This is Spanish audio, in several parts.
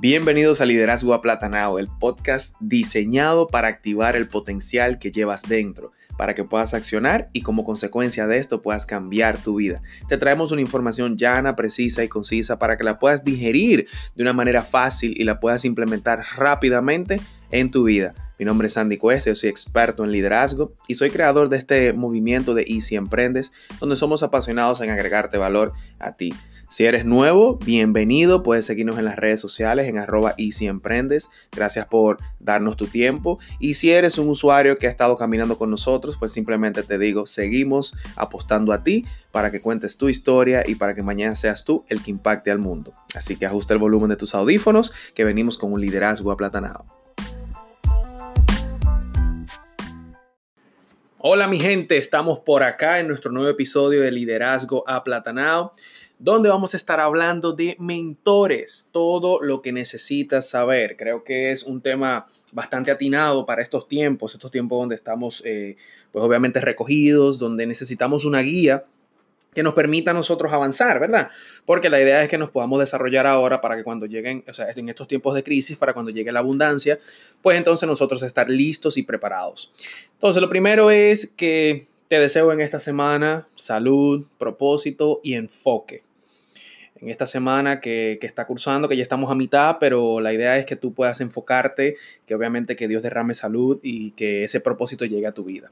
Bienvenidos a Liderazgo Aplatanado, el podcast diseñado para activar el potencial que llevas dentro, para que puedas accionar y como consecuencia de esto puedas cambiar tu vida. Te traemos una información llana, precisa y concisa para que la puedas digerir de una manera fácil y la puedas implementar rápidamente en tu vida. Mi nombre es Sandy Cuesta, yo soy experto en liderazgo y soy creador de este movimiento de Easy Emprendes, donde somos apasionados en agregarte valor a ti. Si eres nuevo, bienvenido. Puedes seguirnos en las redes sociales en arroba Easy Emprendes. Gracias por darnos tu tiempo. Y si eres un usuario que ha estado caminando con nosotros, pues simplemente te digo, seguimos apostando a ti para que cuentes tu historia y para que mañana seas tú el que impacte al mundo. Así que ajusta el volumen de tus audífonos, que venimos con un liderazgo aplatanado. Hola mi gente, estamos por acá en nuestro nuevo episodio de Liderazgo Aplatanado donde vamos a estar hablando de mentores, todo lo que necesitas saber. Creo que es un tema bastante atinado para estos tiempos, estos tiempos donde estamos, eh, pues obviamente recogidos, donde necesitamos una guía que nos permita a nosotros avanzar, ¿verdad? Porque la idea es que nos podamos desarrollar ahora para que cuando lleguen, o sea, en estos tiempos de crisis, para cuando llegue la abundancia, pues entonces nosotros estar listos y preparados. Entonces, lo primero es que te deseo en esta semana salud, propósito y enfoque en esta semana que, está cursando, que ya estamos a mitad, pero la idea es que tú puedas enfocarte, que obviamente que Dios derrame salud y que ese propósito llegue a tu vida.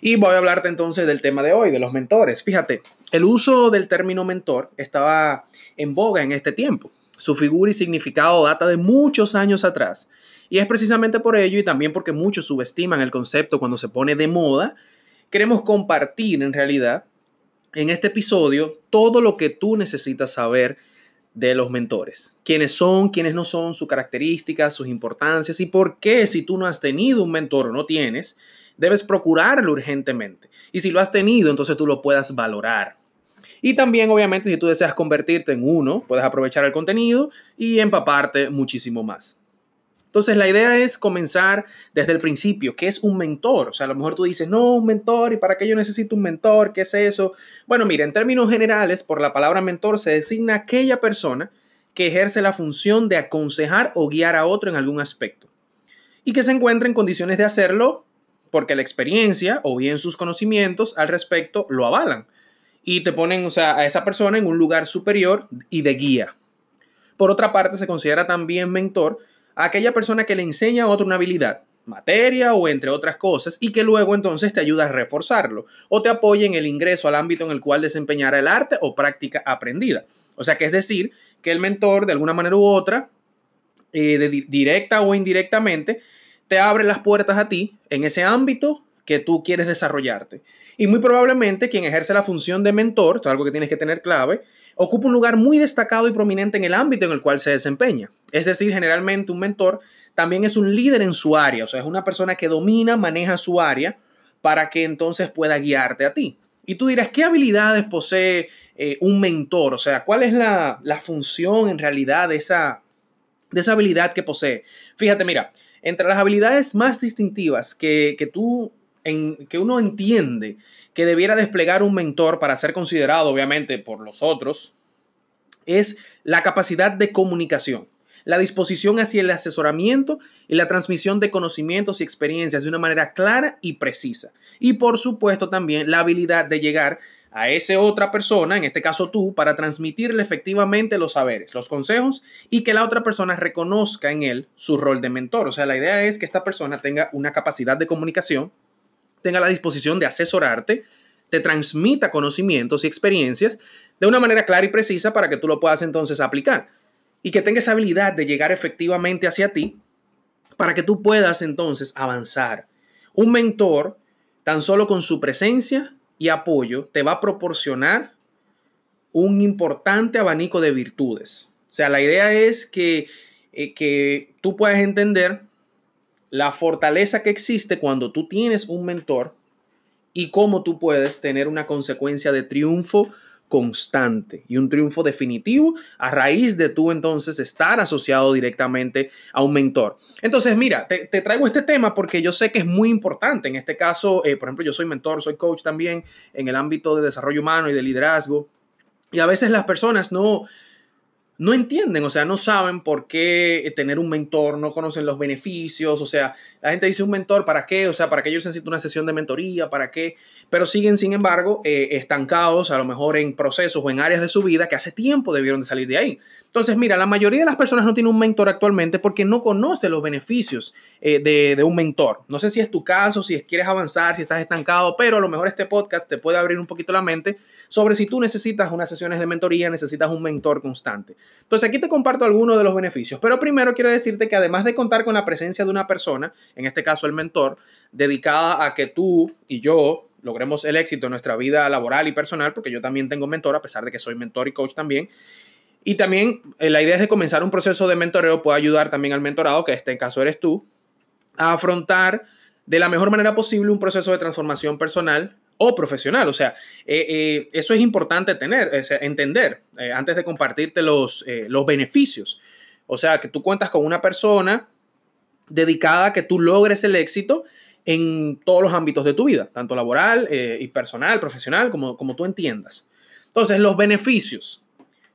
Y voy a hablarte entonces del tema de hoy, de los mentores. Fíjate, el uso del término mentor estaba en boga en este tiempo. Su figura y significado data de muchos años atrás. Y es precisamente por ello y también porque muchos subestiman el concepto cuando se pone de moda, queremos compartir en realidad en este episodio todo lo que tú necesitas saber de los mentores. Quiénes son, quiénes no son, sus características, sus importancias y por qué si tú no has tenido un mentor o no tienes, debes procurarlo urgentemente. Y si lo has tenido, entonces tú lo puedas valorar. Y también, obviamente, si tú deseas convertirte en uno, puedes aprovechar el contenido y empaparte muchísimo más. Entonces, la idea es comenzar desde el principio. ¿Qué es un mentor? O sea, a lo mejor tú dices, no, un mentor, ¿y para qué yo necesito un mentor? ¿Qué es eso? Bueno, mira, en términos generales, por la palabra mentor se designa aquella persona que ejerce la función de aconsejar o guiar a otro en algún aspecto y que se encuentra en condiciones de hacerlo porque la experiencia o bien sus conocimientos al respecto lo avalan y te ponen, o sea, a esa persona en un lugar superior y de guía. Por otra parte, se considera también mentor aquella persona que le enseña a otro una habilidad, materia o entre otras cosas, y que luego entonces te ayuda a reforzarlo o te apoya en el ingreso al ámbito en el cual desempeñará el arte o práctica aprendida. O sea que es decir, que el mentor de alguna manera u otra, eh, directa o indirectamente, te abre las puertas a ti en ese ámbito que tú quieres desarrollarte. Y muy probablemente quien ejerce la función de mentor, esto es algo que tienes que tener clave, ocupa un lugar muy destacado y prominente en el ámbito en el cual se desempeña. Es decir, generalmente un mentor también es un líder en su área, o sea, es una persona que domina, maneja su área para que entonces pueda guiarte a ti. Y tú dirás, ¿qué habilidades posee eh, un mentor? O sea, ¿cuál es la, función en realidad de esa, de esa habilidad que posee? Fíjate, mira, entre las habilidades más distintivas que, que tú, que uno entiende que debiera desplegar un mentor para ser considerado, obviamente, por los otros, es la capacidad de comunicación, la disposición hacia el asesoramiento y la transmisión de conocimientos y experiencias de una manera clara y precisa. Y por supuesto también la habilidad de llegar a esa otra persona, en este caso tú, para transmitirle efectivamente los saberes, los consejos y que la otra persona reconozca en él su rol de mentor. O sea, la idea es que esta persona tenga una capacidad de comunicación tenga la disposición de asesorarte, te transmita conocimientos y experiencias de una manera clara y precisa para que tú lo puedas entonces aplicar y que tenga esa habilidad de llegar efectivamente hacia ti para que tú puedas entonces avanzar. Un mentor, tan solo con su presencia y apoyo, te va a proporcionar un importante abanico de virtudes. O sea, la idea es que, eh, que tú puedas entender la fortaleza que existe cuando tú tienes un mentor y cómo tú puedes tener una consecuencia de triunfo constante y un triunfo definitivo a raíz de tú entonces estar asociado directamente a un mentor. Entonces, mira, te, traigo este tema porque yo sé que es muy importante. En este caso, eh, por ejemplo, yo soy mentor, soy coach también en el ámbito de desarrollo humano y de liderazgo. Y a veces las personas no, no entienden, o sea, no saben por qué tener un mentor, no conocen los beneficios, o sea, la gente dice un mentor, ¿para qué? O sea, ¿para qué yo necesito una sesión de mentoría? ¿Para qué? Pero siguen, sin embargo, eh, estancados a lo mejor en procesos o en áreas de su vida que hace tiempo debieron de salir de ahí. Entonces, mira, la mayoría de las personas no tienen un mentor actualmente porque no conoce los beneficios eh, de, de, un mentor. No sé si es tu caso, si quieres avanzar, si estás estancado, pero a lo mejor este podcast te puede abrir un poquito la mente sobre si tú necesitas unas sesiones de mentoría, necesitas un mentor constante. Entonces, aquí te comparto algunos de los beneficios, pero primero quiero decirte que además de contar con la presencia de una persona, en este caso el mentor, dedicada a que tú y yo logremos el éxito en nuestra vida laboral y personal, porque yo también tengo mentor, a pesar de que soy mentor y coach también, y también eh, la idea es de comenzar un proceso de mentoreo puede ayudar también al mentorado, que en este caso eres tú, a afrontar de la mejor manera posible un proceso de transformación personal o profesional. O sea, eh, eh, eso es importante tener, entender antes de compartirte los, los beneficios. O sea, que tú cuentas con una persona dedicada a que tú logres el éxito en todos los ámbitos de tu vida, tanto laboral y personal, profesional, como, como tú entiendas. Entonces, los beneficios.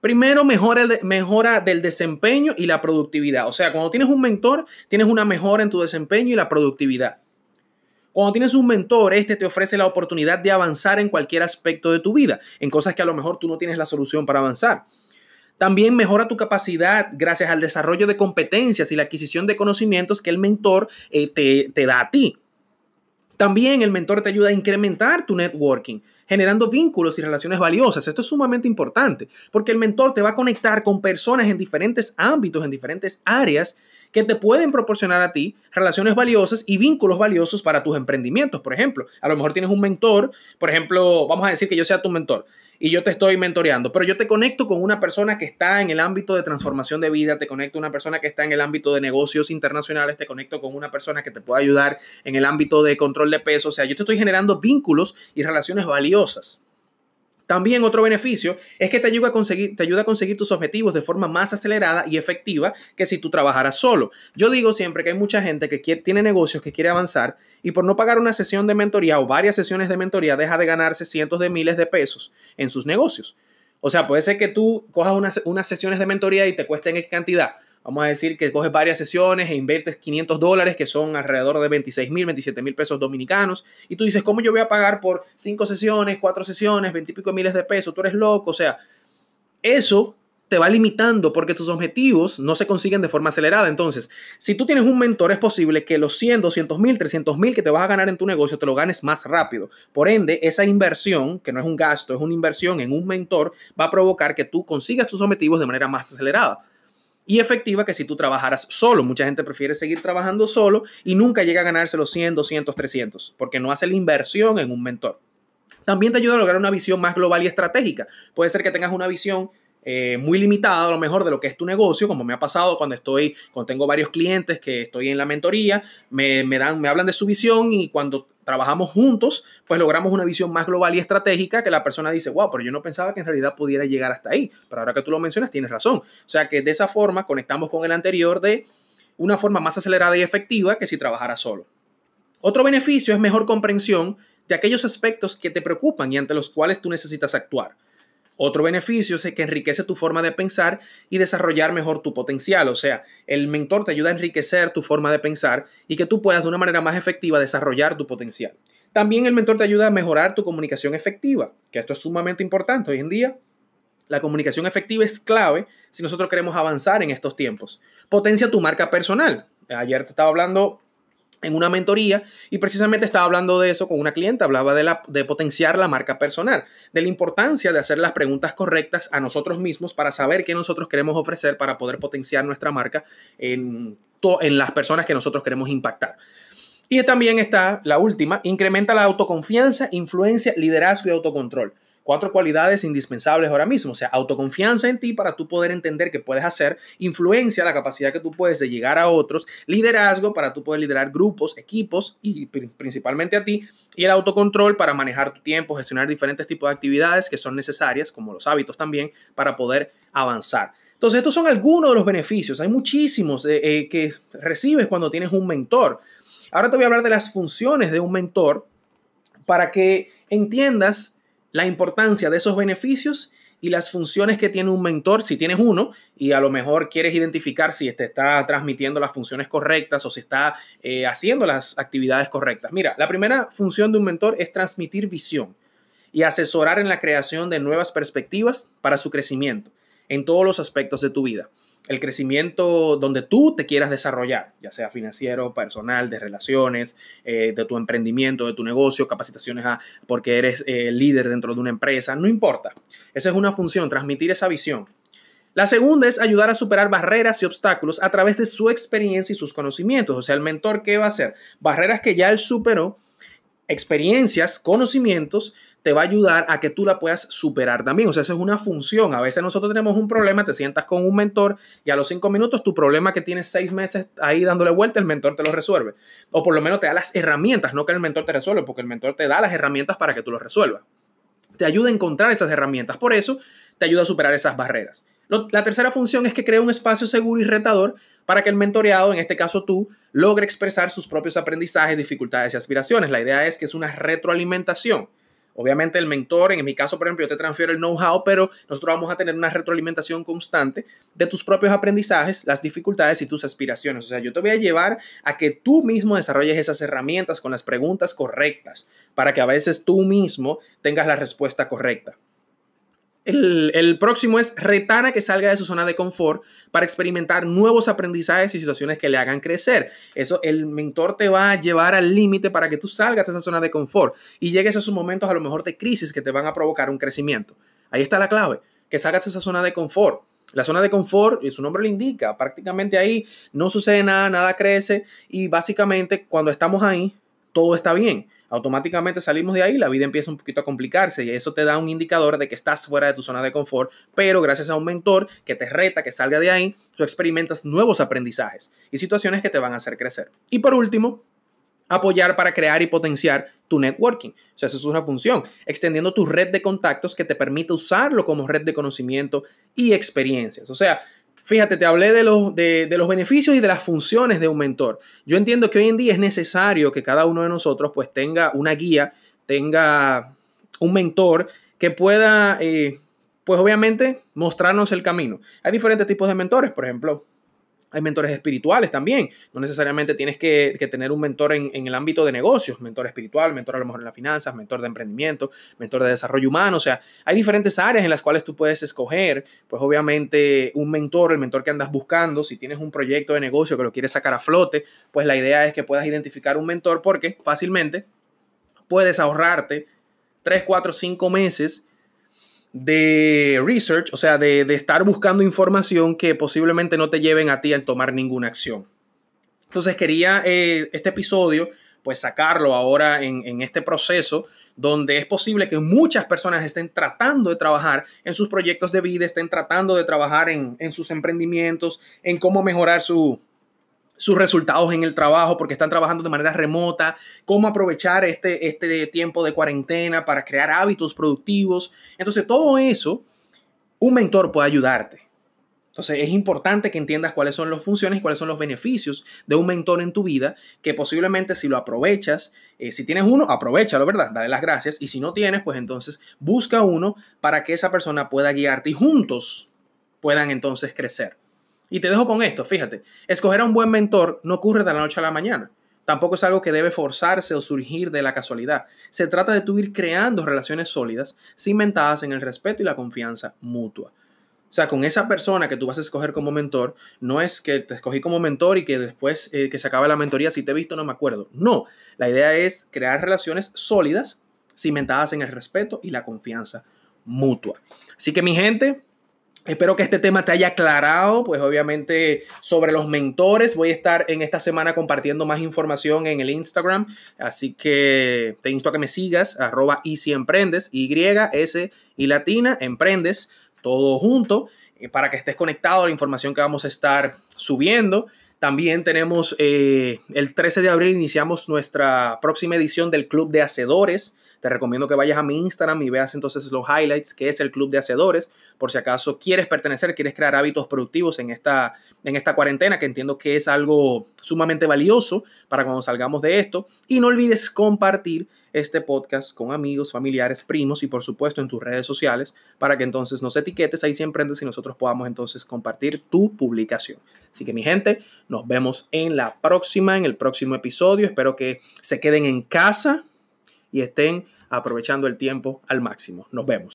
Primero, mejora, mejora del desempeño y la productividad. O sea, cuando tienes un mentor, tienes una mejora en tu desempeño y la productividad. Cuando tienes un mentor, este te ofrece la oportunidad de avanzar en cualquier aspecto de tu vida, en cosas que a lo mejor tú no tienes la solución para avanzar. También mejora tu capacidad gracias al desarrollo de competencias y la adquisición de conocimientos que el mentor eh, te, te da a ti. También el mentor te ayuda a incrementar tu networking generando vínculos y relaciones valiosas. Esto es sumamente importante porque el mentor te va a conectar con personas en diferentes ámbitos, en diferentes áreas que te pueden proporcionar a ti relaciones valiosas y vínculos valiosos para tus emprendimientos. Por ejemplo, a lo mejor tienes un mentor, por ejemplo, vamos a decir que yo sea tu mentor y yo te estoy mentoreando, pero yo te conecto con una persona que está en el ámbito de transformación de vida, te conecto con una persona que está en el ámbito de negocios internacionales, te conecto con una persona que te puede ayudar en el ámbito de control de peso, o sea, yo te estoy generando vínculos y relaciones valiosas. También otro beneficio es que te ayuda, a conseguir, te ayuda a conseguir tus objetivos de forma más acelerada y efectiva que si tú trabajaras solo. Yo digo siempre que hay mucha gente que tiene negocios, que quiere avanzar y por no pagar una sesión de mentoría o varias sesiones de mentoría deja de ganarse cientos de miles de pesos en sus negocios. O sea, puede ser que tú cojas unas, unas sesiones de mentoría y te cuesten X cantidad Vamos a decir que coges varias sesiones e inviertes 500 dólares, que son alrededor de 26 mil, 27 mil pesos dominicanos. Y tú dices, ¿cómo yo voy a pagar por 5 sesiones, 4 sesiones, 20 y pico miles de pesos? Tú eres loco. O sea, eso te va limitando porque tus objetivos no se consiguen de forma acelerada. Entonces, si tú tienes un mentor, es posible que los 100, 200 mil, 300 mil que te vas a ganar en tu negocio te lo ganes más rápido. Por ende, esa inversión, que no es un gasto, es una inversión en un mentor, va a provocar que tú consigas tus objetivos de manera más acelerada y efectiva que si tú trabajaras solo. Mucha gente prefiere seguir trabajando solo y nunca llega a ganarse los 100, 200, 300, porque no hace la inversión en un mentor. También te ayuda a lograr una visión más global y estratégica. Puede ser que tengas una visión eh, muy limitada a lo mejor de lo que es tu negocio, como me ha pasado cuando estoy, cuando tengo varios clientes que estoy en la mentoría, me, dan, me hablan de su visión y cuando trabajamos juntos, pues logramos una visión más global y estratégica que la persona dice, wow, pero yo no pensaba que en realidad pudiera llegar hasta ahí. Pero ahora que tú lo mencionas, tienes razón. O sea que de esa forma conectamos con el anterior de una forma más acelerada y efectiva que si trabajara solo. Otro beneficio es mejor comprensión de aquellos aspectos que te preocupan y ante los cuales tú necesitas actuar. Otro beneficio es que enriquece tu forma de pensar y desarrollar mejor tu potencial. O sea, el mentor te ayuda a enriquecer tu forma de pensar y que tú puedas de una manera más efectiva desarrollar tu potencial. También el mentor te ayuda a mejorar tu comunicación efectiva, que esto es sumamente importante hoy en día. La comunicación efectiva es clave si nosotros queremos avanzar en estos tiempos. Potencia tu marca personal. Ayer te estaba hablando en una mentoría y precisamente estaba hablando de eso con una cliente, hablaba de, la, de potenciar la marca personal, de la importancia de hacer las preguntas correctas a nosotros mismos para saber qué nosotros queremos ofrecer para poder potenciar nuestra marca en, en las personas que nosotros queremos impactar. Y también está la última, incrementa la autoconfianza, influencia, liderazgo y autocontrol. Cuatro cualidades indispensables ahora mismo, o sea, autoconfianza en ti para tú poder entender qué puedes hacer, influencia, la capacidad que tú puedes de llegar a otros, liderazgo para tú poder liderar grupos, equipos y principalmente a ti, y el autocontrol para manejar tu tiempo, gestionar diferentes tipos de actividades que son necesarias, como los hábitos también, para poder avanzar. Entonces, estos son algunos de los beneficios. Hay muchísimos eh, eh, que recibes cuando tienes un mentor. Ahora te voy a hablar de las funciones de un mentor para que entiendas la importancia de esos beneficios y las funciones que tiene un mentor, si tienes uno y a lo mejor quieres identificar si te está transmitiendo las funciones correctas o si está eh, haciendo las actividades correctas. Mira, la primera función de un mentor es transmitir visión y asesorar en la creación de nuevas perspectivas para su crecimiento en todos los aspectos de tu vida el crecimiento donde tú te quieras desarrollar, ya sea financiero, personal, de relaciones, eh, de tu emprendimiento, de tu negocio, capacitaciones a, porque eres eh, líder dentro de una empresa, no importa. Esa es una función, transmitir esa visión. La segunda es ayudar a superar barreras y obstáculos a través de su experiencia y sus conocimientos. O sea, el mentor, ¿qué va a hacer? Barreras que ya él superó, experiencias, conocimientos te va a ayudar a que tú la puedas superar también. O sea, eso es una función. A veces nosotros tenemos un problema, te sientas con un mentor y a los cinco minutos tu problema que tienes seis meses ahí dándole vuelta, el mentor te lo resuelve. O por lo menos te da las herramientas, no que el mentor te resuelve, porque el mentor te da las herramientas para que tú lo resuelvas. Te ayuda a encontrar esas herramientas. Por eso te ayuda a superar esas barreras. La tercera función es que crea un espacio seguro y retador para que el mentoreado, en este caso tú, logre expresar sus propios aprendizajes, dificultades y aspiraciones. La idea es que es una retroalimentación. Obviamente el mentor, en mi caso, por ejemplo, te transfiero el know-how, pero nosotros vamos a tener una retroalimentación constante de tus propios aprendizajes, las dificultades y tus aspiraciones. O sea, yo te voy a llevar a que tú mismo desarrolles esas herramientas con las preguntas correctas para que a veces tú mismo tengas la respuesta correcta. El, próximo es retar a que salga de su zona de confort para experimentar nuevos aprendizajes y situaciones que le hagan crecer. Eso, el mentor te va a llevar al límite para que tú salgas de esa zona de confort y llegues a esos momentos a lo mejor de crisis que te van a provocar un crecimiento. Ahí está la clave, que salgas de esa zona de confort. La zona de confort, y su nombre lo indica, prácticamente ahí no sucede nada, nada crece y básicamente cuando estamos ahí, todo está bien automáticamente salimos de ahí, la vida empieza un poquito a complicarse y eso te da un indicador de que estás fuera de tu zona de confort, pero gracias a un mentor que te reta, que salga de ahí, tú experimentas nuevos aprendizajes y situaciones que te van a hacer crecer. Y por último, apoyar para crear y potenciar tu networking. O sea, eso es una función, extendiendo tu red de contactos que te permite usarlo como red de conocimiento y experiencias. O sea, Fíjate, te hablé de los, de, los beneficios y de las funciones de un mentor. Yo entiendo que hoy en día es necesario que cada uno de nosotros pues tenga una guía, tenga un mentor que pueda, eh, pues obviamente, mostrarnos el camino. Hay diferentes tipos de mentores, por ejemplo, hay mentores espirituales también. No necesariamente tienes que, tener un mentor en, el ámbito de negocios, mentor espiritual, mentor a lo mejor en las finanzas, mentor de emprendimiento, mentor de desarrollo humano. O sea, hay diferentes áreas en las cuales tú puedes escoger, pues obviamente un mentor, el mentor que andas buscando, si tienes un proyecto de negocio que lo quieres sacar a flote, pues la idea es que puedas identificar un mentor porque fácilmente puedes ahorrarte 3, 4, 5 meses de research, o sea, de, estar buscando información que posiblemente no te lleven a ti a tomar ninguna acción. Entonces quería eh, este episodio, pues sacarlo ahora en, este proceso donde es posible que muchas personas estén tratando de trabajar en sus proyectos de vida, estén tratando de trabajar en, en sus emprendimientos, en cómo mejorar su, sus resultados en el trabajo porque están trabajando de manera remota, cómo aprovechar este, este tiempo de cuarentena para crear hábitos productivos. Entonces, todo eso, un mentor puede ayudarte. Entonces, es importante que entiendas cuáles son las funciones y cuáles son los beneficios de un mentor en tu vida, que posiblemente si lo aprovechas, eh, si tienes uno, aprovechalo, ¿verdad? Dale las gracias. Y si no tienes, pues entonces busca uno para que esa persona pueda guiarte y juntos puedan entonces crecer. Y te dejo con esto, fíjate, escoger a un buen mentor no ocurre de la noche a la mañana. Tampoco es algo que debe forzarse o surgir de la casualidad. Se trata de tú ir creando relaciones sólidas, cimentadas en el respeto y la confianza mutua. O sea, con esa persona que tú vas a escoger como mentor, no es que te escogí como mentor y que después eh, que se acabe la mentoría, si te he visto no me acuerdo. No, la idea es crear relaciones sólidas, cimentadas en el respeto y la confianza mutua. Así que mi gente, Espero que este tema te haya aclarado, pues obviamente sobre los mentores. Voy a estar en esta semana compartiendo más información en el Instagram, así que te insto a que me sigas, arroba y si emprendes, Y, S y latina, emprendes, todo junto, eh, para que estés conectado a la información que vamos a estar subiendo. También tenemos eh, el 13 de abril, iniciamos nuestra próxima edición del Club de Hacedores te recomiendo que vayas a mi Instagram y veas entonces los highlights, que es el Club de Hacedores, por si acaso quieres pertenecer, quieres crear hábitos productivos en esta, en esta cuarentena, que entiendo que es algo sumamente valioso para cuando salgamos de esto. Y no olvides compartir este podcast con amigos, familiares, primos y por supuesto en tus redes sociales para que entonces nos etiquetes ahí siempre y nosotros podamos entonces compartir tu publicación. Así que mi gente, nos vemos en la próxima, en el próximo episodio. Espero que se queden en casa y estén aprovechando el tiempo al máximo. Nos vemos.